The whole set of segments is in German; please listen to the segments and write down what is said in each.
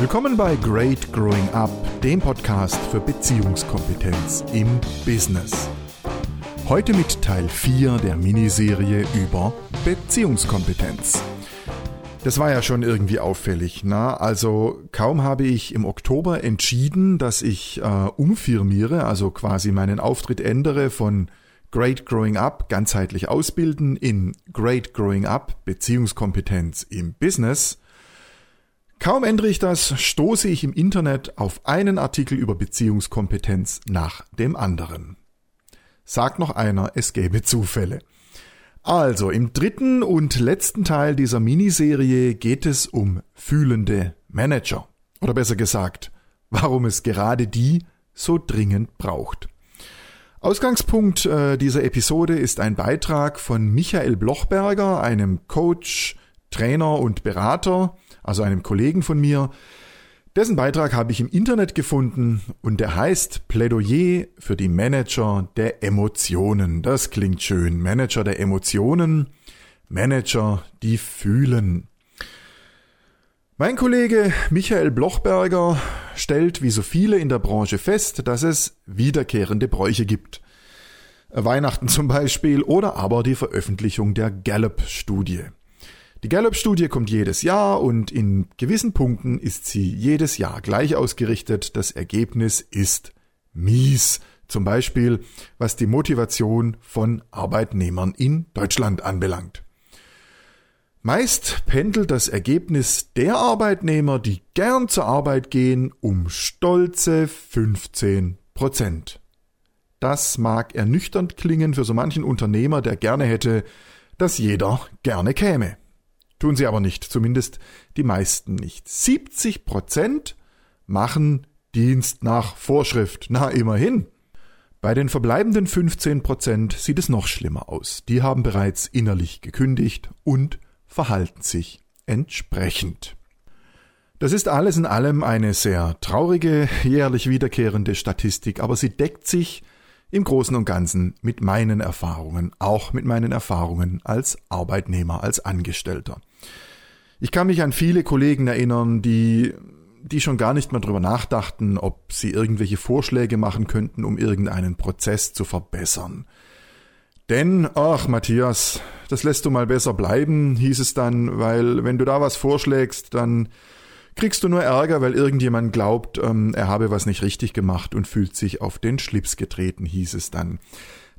Willkommen bei Great Growing Up, dem Podcast für Beziehungskompetenz im Business. Heute mit Teil 4 der Miniserie über Beziehungskompetenz. Das war ja schon irgendwie auffällig. Na? Also kaum habe ich im Oktober entschieden, dass ich äh, umfirmiere, also quasi meinen Auftritt ändere von Great Growing Up, ganzheitlich ausbilden, in Great Growing Up, Beziehungskompetenz im Business. Kaum ändere ich das, stoße ich im Internet auf einen Artikel über Beziehungskompetenz nach dem anderen. Sagt noch einer, es gäbe Zufälle. Also, im dritten und letzten Teil dieser Miniserie geht es um fühlende Manager. Oder besser gesagt, warum es gerade die so dringend braucht. Ausgangspunkt äh, dieser Episode ist ein Beitrag von Michael Blochberger, einem Coach, Trainer und Berater, also einem Kollegen von mir, dessen Beitrag habe ich im Internet gefunden und der heißt Plädoyer für die Manager der Emotionen. Das klingt schön. Manager der Emotionen, Manager, die fühlen. Mein Kollege Michael Blochberger stellt wie so viele in der Branche fest, dass es wiederkehrende Bräuche gibt. Weihnachten zum Beispiel oder aber die Veröffentlichung der Gallup-Studie. Die Gallup-Studie kommt jedes Jahr und in gewissen Punkten ist sie jedes Jahr gleich ausgerichtet. Das Ergebnis ist mies. Zum Beispiel, was die Motivation von Arbeitnehmern in Deutschland anbelangt. Meist pendelt das Ergebnis der Arbeitnehmer, die gern zur Arbeit gehen, um stolze 15 Prozent. Das mag ernüchternd klingen für so manchen Unternehmer, der gerne hätte, dass jeder gerne käme. Tun sie aber nicht, zumindest die meisten nicht. 70 Prozent machen Dienst nach Vorschrift. Na, immerhin. Bei den verbleibenden 15 Prozent sieht es noch schlimmer aus. Die haben bereits innerlich gekündigt und verhalten sich entsprechend. Das ist alles in allem eine sehr traurige, jährlich wiederkehrende Statistik, aber sie deckt sich im Großen und Ganzen mit meinen Erfahrungen, auch mit meinen Erfahrungen als Arbeitnehmer, als Angestellter. Ich kann mich an viele Kollegen erinnern, die die schon gar nicht mehr drüber nachdachten, ob sie irgendwelche Vorschläge machen könnten, um irgendeinen Prozess zu verbessern. Denn, ach Matthias, das lässt du mal besser bleiben, hieß es dann, weil wenn du da was vorschlägst, dann kriegst du nur Ärger, weil irgendjemand glaubt, ähm, er habe was nicht richtig gemacht und fühlt sich auf den Schlips getreten, hieß es dann.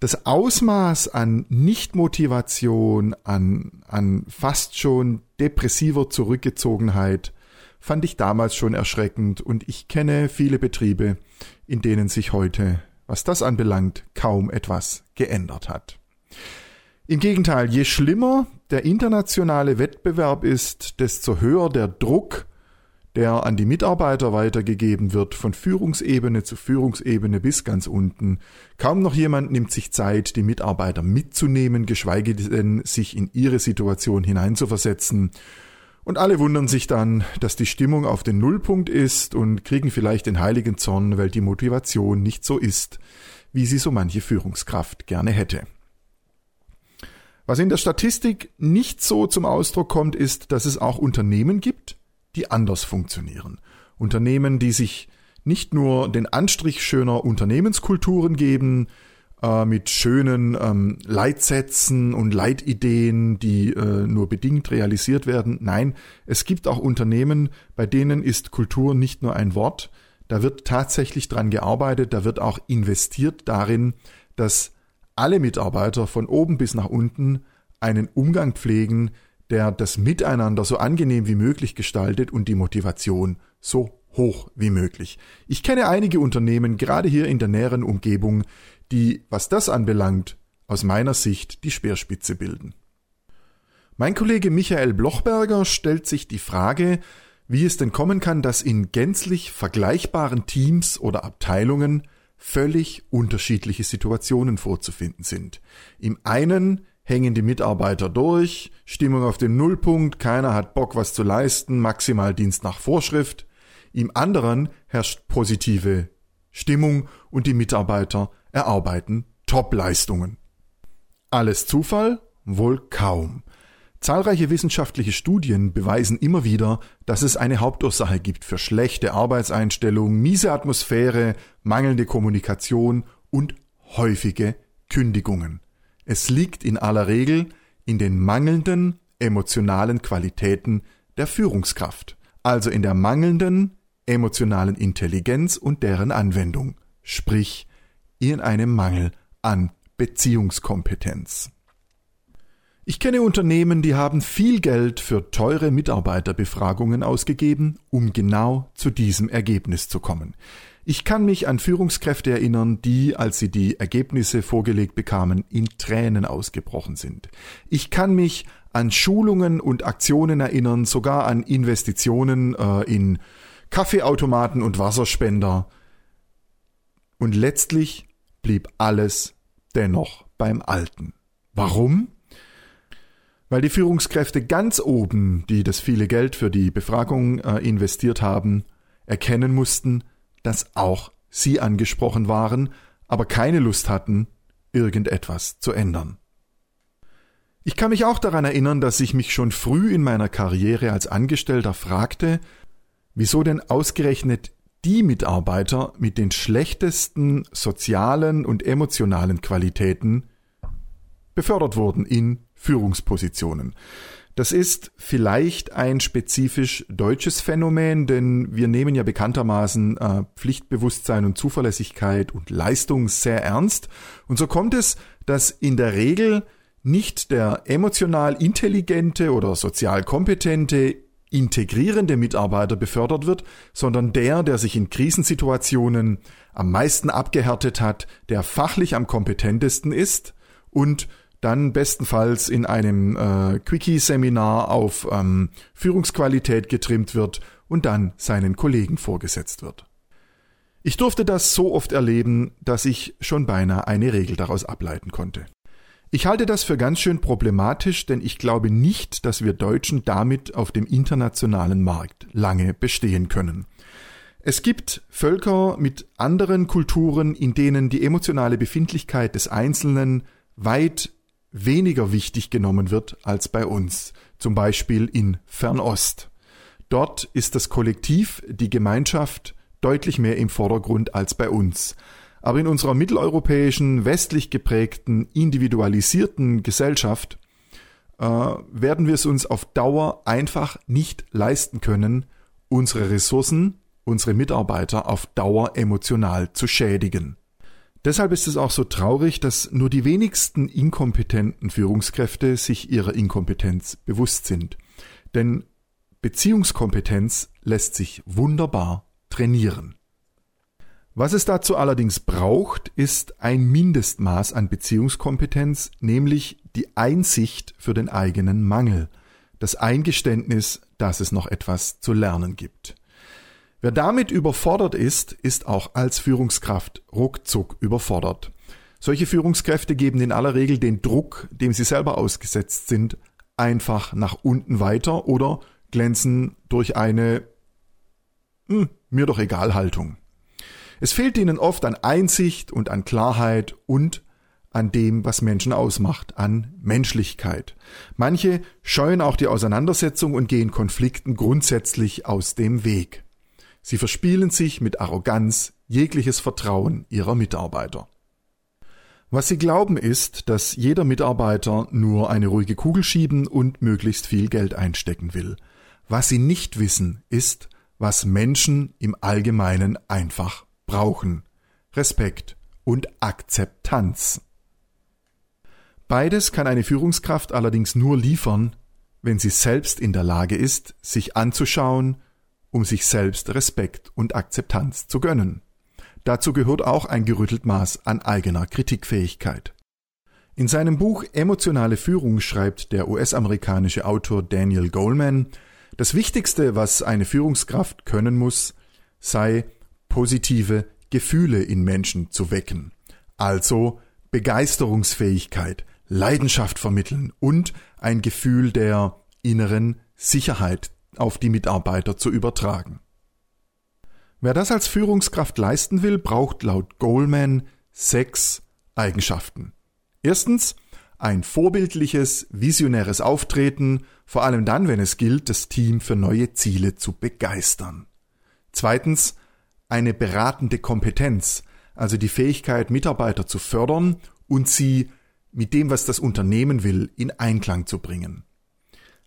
Das Ausmaß an Nichtmotivation, an, an fast schon depressiver Zurückgezogenheit fand ich damals schon erschreckend und ich kenne viele Betriebe, in denen sich heute, was das anbelangt, kaum etwas geändert hat. Im Gegenteil, je schlimmer der internationale Wettbewerb ist, desto höher der Druck der an die Mitarbeiter weitergegeben wird, von Führungsebene zu Führungsebene bis ganz unten. Kaum noch jemand nimmt sich Zeit, die Mitarbeiter mitzunehmen, geschweige denn sich in ihre Situation hineinzuversetzen. Und alle wundern sich dann, dass die Stimmung auf den Nullpunkt ist und kriegen vielleicht den heiligen Zorn, weil die Motivation nicht so ist, wie sie so manche Führungskraft gerne hätte. Was in der Statistik nicht so zum Ausdruck kommt, ist, dass es auch Unternehmen gibt, die anders funktionieren. Unternehmen, die sich nicht nur den Anstrich schöner Unternehmenskulturen geben, äh, mit schönen ähm, Leitsätzen und Leitideen, die äh, nur bedingt realisiert werden. Nein, es gibt auch Unternehmen, bei denen ist Kultur nicht nur ein Wort, da wird tatsächlich dran gearbeitet, da wird auch investiert darin, dass alle Mitarbeiter von oben bis nach unten einen Umgang pflegen, der das Miteinander so angenehm wie möglich gestaltet und die Motivation so hoch wie möglich. Ich kenne einige Unternehmen, gerade hier in der näheren Umgebung, die, was das anbelangt, aus meiner Sicht die Speerspitze bilden. Mein Kollege Michael Blochberger stellt sich die Frage, wie es denn kommen kann, dass in gänzlich vergleichbaren Teams oder Abteilungen völlig unterschiedliche Situationen vorzufinden sind. Im einen hängen die Mitarbeiter durch, Stimmung auf dem Nullpunkt, keiner hat Bock, was zu leisten, maximal Dienst nach Vorschrift. Im anderen herrscht positive Stimmung und die Mitarbeiter erarbeiten Top-Leistungen. Alles Zufall? Wohl kaum. Zahlreiche wissenschaftliche Studien beweisen immer wieder, dass es eine Hauptursache gibt für schlechte Arbeitseinstellung, miese Atmosphäre, mangelnde Kommunikation und häufige Kündigungen. Es liegt in aller Regel in den mangelnden emotionalen Qualitäten der Führungskraft, also in der mangelnden emotionalen Intelligenz und deren Anwendung, sprich in einem Mangel an Beziehungskompetenz. Ich kenne Unternehmen, die haben viel Geld für teure Mitarbeiterbefragungen ausgegeben, um genau zu diesem Ergebnis zu kommen. Ich kann mich an Führungskräfte erinnern, die, als sie die Ergebnisse vorgelegt bekamen, in Tränen ausgebrochen sind. Ich kann mich an Schulungen und Aktionen erinnern, sogar an Investitionen äh, in Kaffeeautomaten und Wasserspender. Und letztlich blieb alles dennoch beim Alten. Warum? Weil die Führungskräfte ganz oben, die das viele Geld für die Befragung äh, investiert haben, erkennen mussten, dass auch sie angesprochen waren, aber keine Lust hatten, irgendetwas zu ändern. Ich kann mich auch daran erinnern, dass ich mich schon früh in meiner Karriere als Angestellter fragte, wieso denn ausgerechnet die Mitarbeiter mit den schlechtesten sozialen und emotionalen Qualitäten befördert wurden in Führungspositionen. Das ist vielleicht ein spezifisch deutsches Phänomen, denn wir nehmen ja bekanntermaßen äh, Pflichtbewusstsein und Zuverlässigkeit und Leistung sehr ernst. Und so kommt es, dass in der Regel nicht der emotional intelligente oder sozial kompetente integrierende Mitarbeiter befördert wird, sondern der, der sich in Krisensituationen am meisten abgehärtet hat, der fachlich am kompetentesten ist und dann bestenfalls in einem äh, Quickie-Seminar auf ähm, Führungsqualität getrimmt wird und dann seinen Kollegen vorgesetzt wird. Ich durfte das so oft erleben, dass ich schon beinahe eine Regel daraus ableiten konnte. Ich halte das für ganz schön problematisch, denn ich glaube nicht, dass wir Deutschen damit auf dem internationalen Markt lange bestehen können. Es gibt Völker mit anderen Kulturen, in denen die emotionale Befindlichkeit des Einzelnen weit weniger wichtig genommen wird als bei uns, zum Beispiel in Fernost. Dort ist das Kollektiv, die Gemeinschaft deutlich mehr im Vordergrund als bei uns. Aber in unserer mitteleuropäischen, westlich geprägten, individualisierten Gesellschaft äh, werden wir es uns auf Dauer einfach nicht leisten können, unsere Ressourcen, unsere Mitarbeiter auf Dauer emotional zu schädigen. Deshalb ist es auch so traurig, dass nur die wenigsten inkompetenten Führungskräfte sich ihrer Inkompetenz bewusst sind. Denn Beziehungskompetenz lässt sich wunderbar trainieren. Was es dazu allerdings braucht, ist ein Mindestmaß an Beziehungskompetenz, nämlich die Einsicht für den eigenen Mangel, das Eingeständnis, dass es noch etwas zu lernen gibt. Wer damit überfordert ist, ist auch als Führungskraft ruckzuck überfordert. Solche Führungskräfte geben in aller Regel den Druck, dem sie selber ausgesetzt sind, einfach nach unten weiter oder glänzen durch eine hm, mir doch egal Haltung. Es fehlt ihnen oft an Einsicht und an Klarheit und an dem, was Menschen ausmacht, an Menschlichkeit. Manche scheuen auch die Auseinandersetzung und gehen Konflikten grundsätzlich aus dem Weg. Sie verspielen sich mit Arroganz jegliches Vertrauen ihrer Mitarbeiter. Was sie glauben ist, dass jeder Mitarbeiter nur eine ruhige Kugel schieben und möglichst viel Geld einstecken will. Was sie nicht wissen, ist, was Menschen im Allgemeinen einfach brauchen. Respekt und Akzeptanz. Beides kann eine Führungskraft allerdings nur liefern, wenn sie selbst in der Lage ist, sich anzuschauen, um sich selbst Respekt und Akzeptanz zu gönnen. Dazu gehört auch ein gerüttelt Maß an eigener Kritikfähigkeit. In seinem Buch Emotionale Führung schreibt der US-amerikanische Autor Daniel Goleman, das Wichtigste, was eine Führungskraft können muss, sei positive Gefühle in Menschen zu wecken. Also Begeisterungsfähigkeit, Leidenschaft vermitteln und ein Gefühl der inneren Sicherheit auf die Mitarbeiter zu übertragen. Wer das als Führungskraft leisten will, braucht laut Goldman sechs Eigenschaften. Erstens ein vorbildliches, visionäres Auftreten, vor allem dann, wenn es gilt, das Team für neue Ziele zu begeistern. Zweitens, eine beratende Kompetenz, also die Fähigkeit, Mitarbeiter zu fördern und sie mit dem, was das Unternehmen will, in Einklang zu bringen.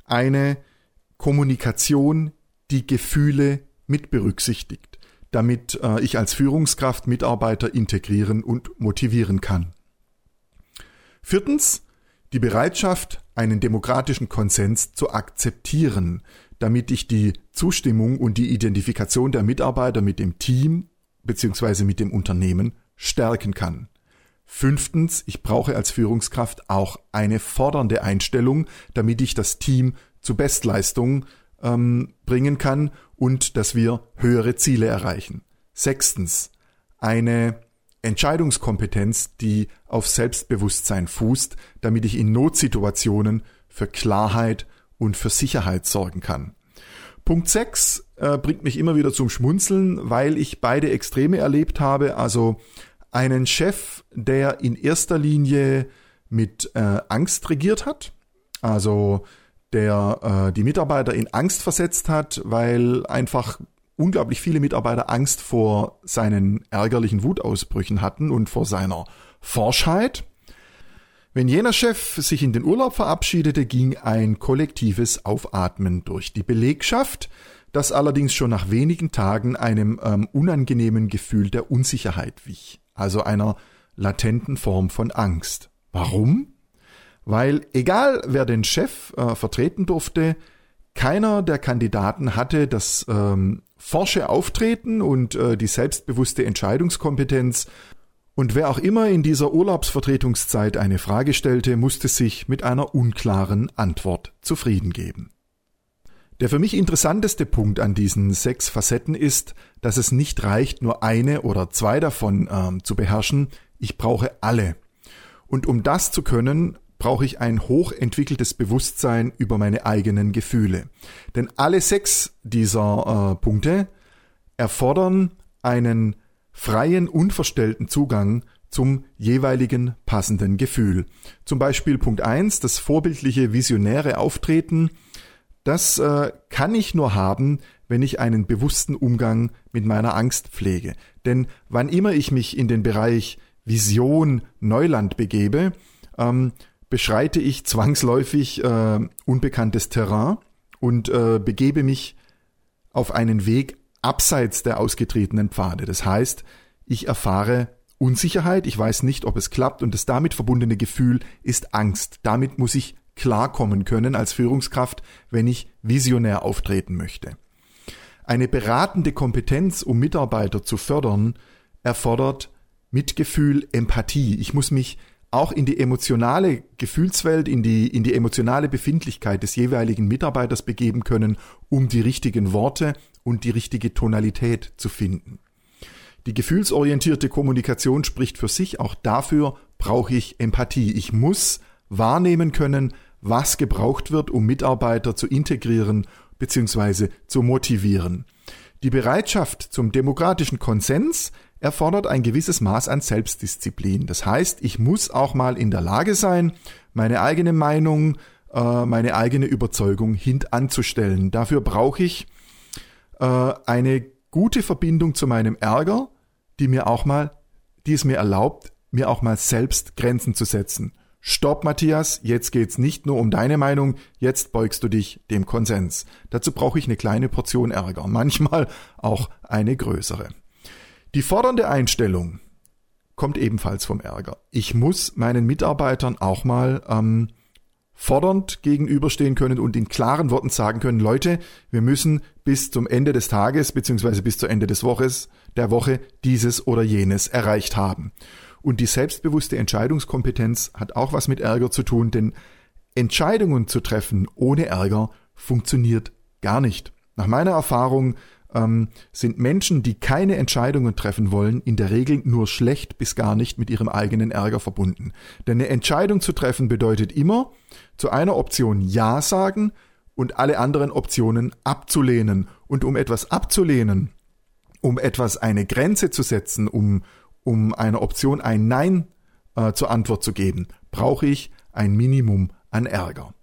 Eine Kommunikation, die Gefühle mit berücksichtigt, damit äh, ich als Führungskraft Mitarbeiter integrieren und motivieren kann. Viertens, die Bereitschaft, einen demokratischen Konsens zu akzeptieren, damit ich die Zustimmung und die Identifikation der Mitarbeiter mit dem Team bzw. mit dem Unternehmen stärken kann. Fünftens, ich brauche als Führungskraft auch eine fordernde Einstellung, damit ich das Team zu Bestleistung ähm, bringen kann und dass wir höhere Ziele erreichen. Sechstens, eine Entscheidungskompetenz, die auf Selbstbewusstsein fußt, damit ich in Notsituationen für Klarheit und für Sicherheit sorgen kann. Punkt 6 äh, bringt mich immer wieder zum Schmunzeln, weil ich beide Extreme erlebt habe. Also einen Chef, der in erster Linie mit äh, Angst regiert hat, also der äh, die Mitarbeiter in Angst versetzt hat, weil einfach unglaublich viele Mitarbeiter Angst vor seinen ärgerlichen Wutausbrüchen hatten und vor seiner Forschheit. Wenn jener Chef sich in den Urlaub verabschiedete, ging ein kollektives Aufatmen durch die Belegschaft, das allerdings schon nach wenigen Tagen einem ähm, unangenehmen Gefühl der Unsicherheit wich, also einer latenten Form von Angst. Warum? Weil egal wer den Chef äh, vertreten durfte, keiner der Kandidaten hatte das ähm, forsche Auftreten und äh, die selbstbewusste Entscheidungskompetenz, und wer auch immer in dieser Urlaubsvertretungszeit eine Frage stellte, musste sich mit einer unklaren Antwort zufrieden geben. Der für mich interessanteste Punkt an diesen sechs Facetten ist, dass es nicht reicht, nur eine oder zwei davon äh, zu beherrschen, ich brauche alle. Und um das zu können, brauche ich ein hochentwickeltes Bewusstsein über meine eigenen Gefühle. Denn alle sechs dieser äh, Punkte erfordern einen freien, unverstellten Zugang zum jeweiligen passenden Gefühl. Zum Beispiel Punkt eins: das vorbildliche, visionäre Auftreten. Das äh, kann ich nur haben, wenn ich einen bewussten Umgang mit meiner Angst pflege. Denn wann immer ich mich in den Bereich Vision Neuland begebe, ähm, beschreite ich zwangsläufig äh, unbekanntes Terrain und äh, begebe mich auf einen Weg abseits der ausgetretenen Pfade. Das heißt, ich erfahre Unsicherheit, ich weiß nicht, ob es klappt und das damit verbundene Gefühl ist Angst. Damit muss ich klarkommen können als Führungskraft, wenn ich visionär auftreten möchte. Eine beratende Kompetenz, um Mitarbeiter zu fördern, erfordert Mitgefühl, Empathie. Ich muss mich auch in die emotionale Gefühlswelt, in die, in die emotionale Befindlichkeit des jeweiligen Mitarbeiters begeben können, um die richtigen Worte und die richtige Tonalität zu finden. Die gefühlsorientierte Kommunikation spricht für sich, auch dafür brauche ich Empathie. Ich muss wahrnehmen können, was gebraucht wird, um Mitarbeiter zu integrieren bzw. zu motivieren. Die Bereitschaft zum demokratischen Konsens erfordert ein gewisses Maß an Selbstdisziplin. Das heißt, ich muss auch mal in der Lage sein, meine eigene Meinung, äh, meine eigene Überzeugung hintanzustellen. Dafür brauche ich äh, eine gute Verbindung zu meinem Ärger, die mir auch mal, die es mir erlaubt, mir auch mal selbst Grenzen zu setzen. Stopp, Matthias, jetzt geht's nicht nur um deine Meinung, jetzt beugst du dich dem Konsens. Dazu brauche ich eine kleine Portion Ärger, manchmal auch eine größere. Die fordernde Einstellung kommt ebenfalls vom Ärger. Ich muss meinen Mitarbeitern auch mal ähm, fordernd gegenüberstehen können und in klaren Worten sagen können, Leute, wir müssen bis zum Ende des Tages beziehungsweise bis zum Ende des Woches, der Woche dieses oder jenes erreicht haben. Und die selbstbewusste Entscheidungskompetenz hat auch was mit Ärger zu tun, denn Entscheidungen zu treffen ohne Ärger funktioniert gar nicht. Nach meiner Erfahrung ähm, sind Menschen, die keine Entscheidungen treffen wollen, in der Regel nur schlecht bis gar nicht mit ihrem eigenen Ärger verbunden. Denn eine Entscheidung zu treffen bedeutet immer, zu einer Option Ja sagen und alle anderen Optionen abzulehnen. Und um etwas abzulehnen, um etwas eine Grenze zu setzen, um, um einer Option ein Nein äh, zur Antwort zu geben, brauche ich ein Minimum an Ärger.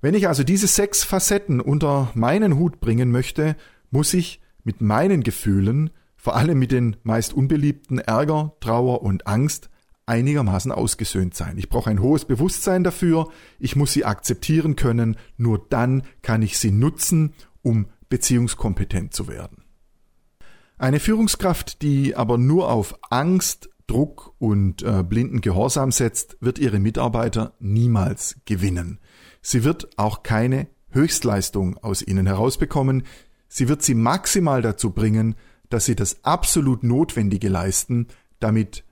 Wenn ich also diese sechs Facetten unter meinen Hut bringen möchte, muss ich mit meinen Gefühlen, vor allem mit den meist unbeliebten Ärger, Trauer und Angst, einigermaßen ausgesöhnt sein. Ich brauche ein hohes Bewusstsein dafür, ich muss sie akzeptieren können, nur dann kann ich sie nutzen, um beziehungskompetent zu werden. Eine Führungskraft, die aber nur auf Angst, Druck und äh, blinden Gehorsam setzt, wird ihre Mitarbeiter niemals gewinnen. Sie wird auch keine Höchstleistung aus ihnen herausbekommen. Sie wird sie maximal dazu bringen, dass sie das absolut Notwendige leisten, damit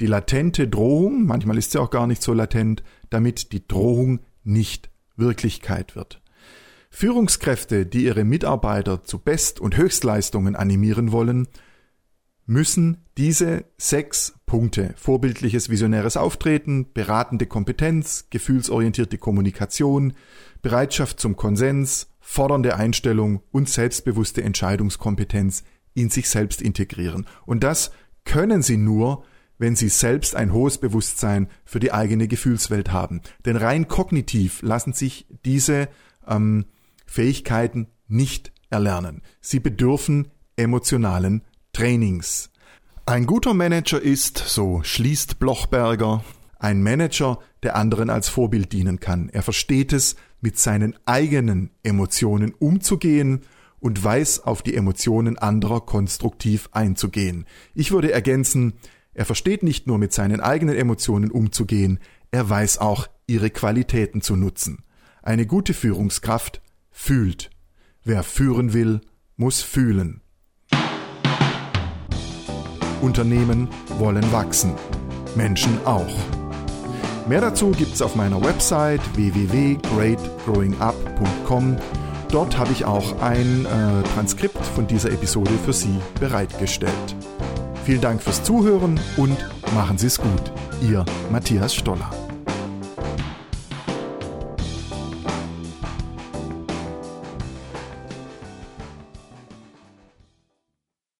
die latente Drohung, manchmal ist sie auch gar nicht so latent, damit die Drohung nicht Wirklichkeit wird. Führungskräfte, die ihre Mitarbeiter zu Best- und Höchstleistungen animieren wollen, müssen diese sechs Punkte vorbildliches visionäres Auftreten, beratende Kompetenz, gefühlsorientierte Kommunikation, Bereitschaft zum Konsens, fordernde Einstellung und selbstbewusste Entscheidungskompetenz in sich selbst integrieren. Und das können sie nur, wenn sie selbst ein hohes Bewusstsein für die eigene Gefühlswelt haben. Denn rein kognitiv lassen sich diese ähm, Fähigkeiten nicht erlernen. Sie bedürfen emotionalen Trainings. Ein guter Manager ist, so schließt Blochberger, ein Manager, der anderen als Vorbild dienen kann. Er versteht es, mit seinen eigenen Emotionen umzugehen und weiß auf die Emotionen anderer konstruktiv einzugehen. Ich würde ergänzen, er versteht nicht nur mit seinen eigenen Emotionen umzugehen, er weiß auch, ihre Qualitäten zu nutzen. Eine gute Führungskraft fühlt. Wer führen will, muss fühlen. Unternehmen wollen wachsen. Menschen auch. Mehr dazu gibt's auf meiner Website www.greatgrowingup.com. Dort habe ich auch ein äh, Transkript von dieser Episode für Sie bereitgestellt. Vielen Dank fürs Zuhören und machen Sie es gut. Ihr Matthias Stoller.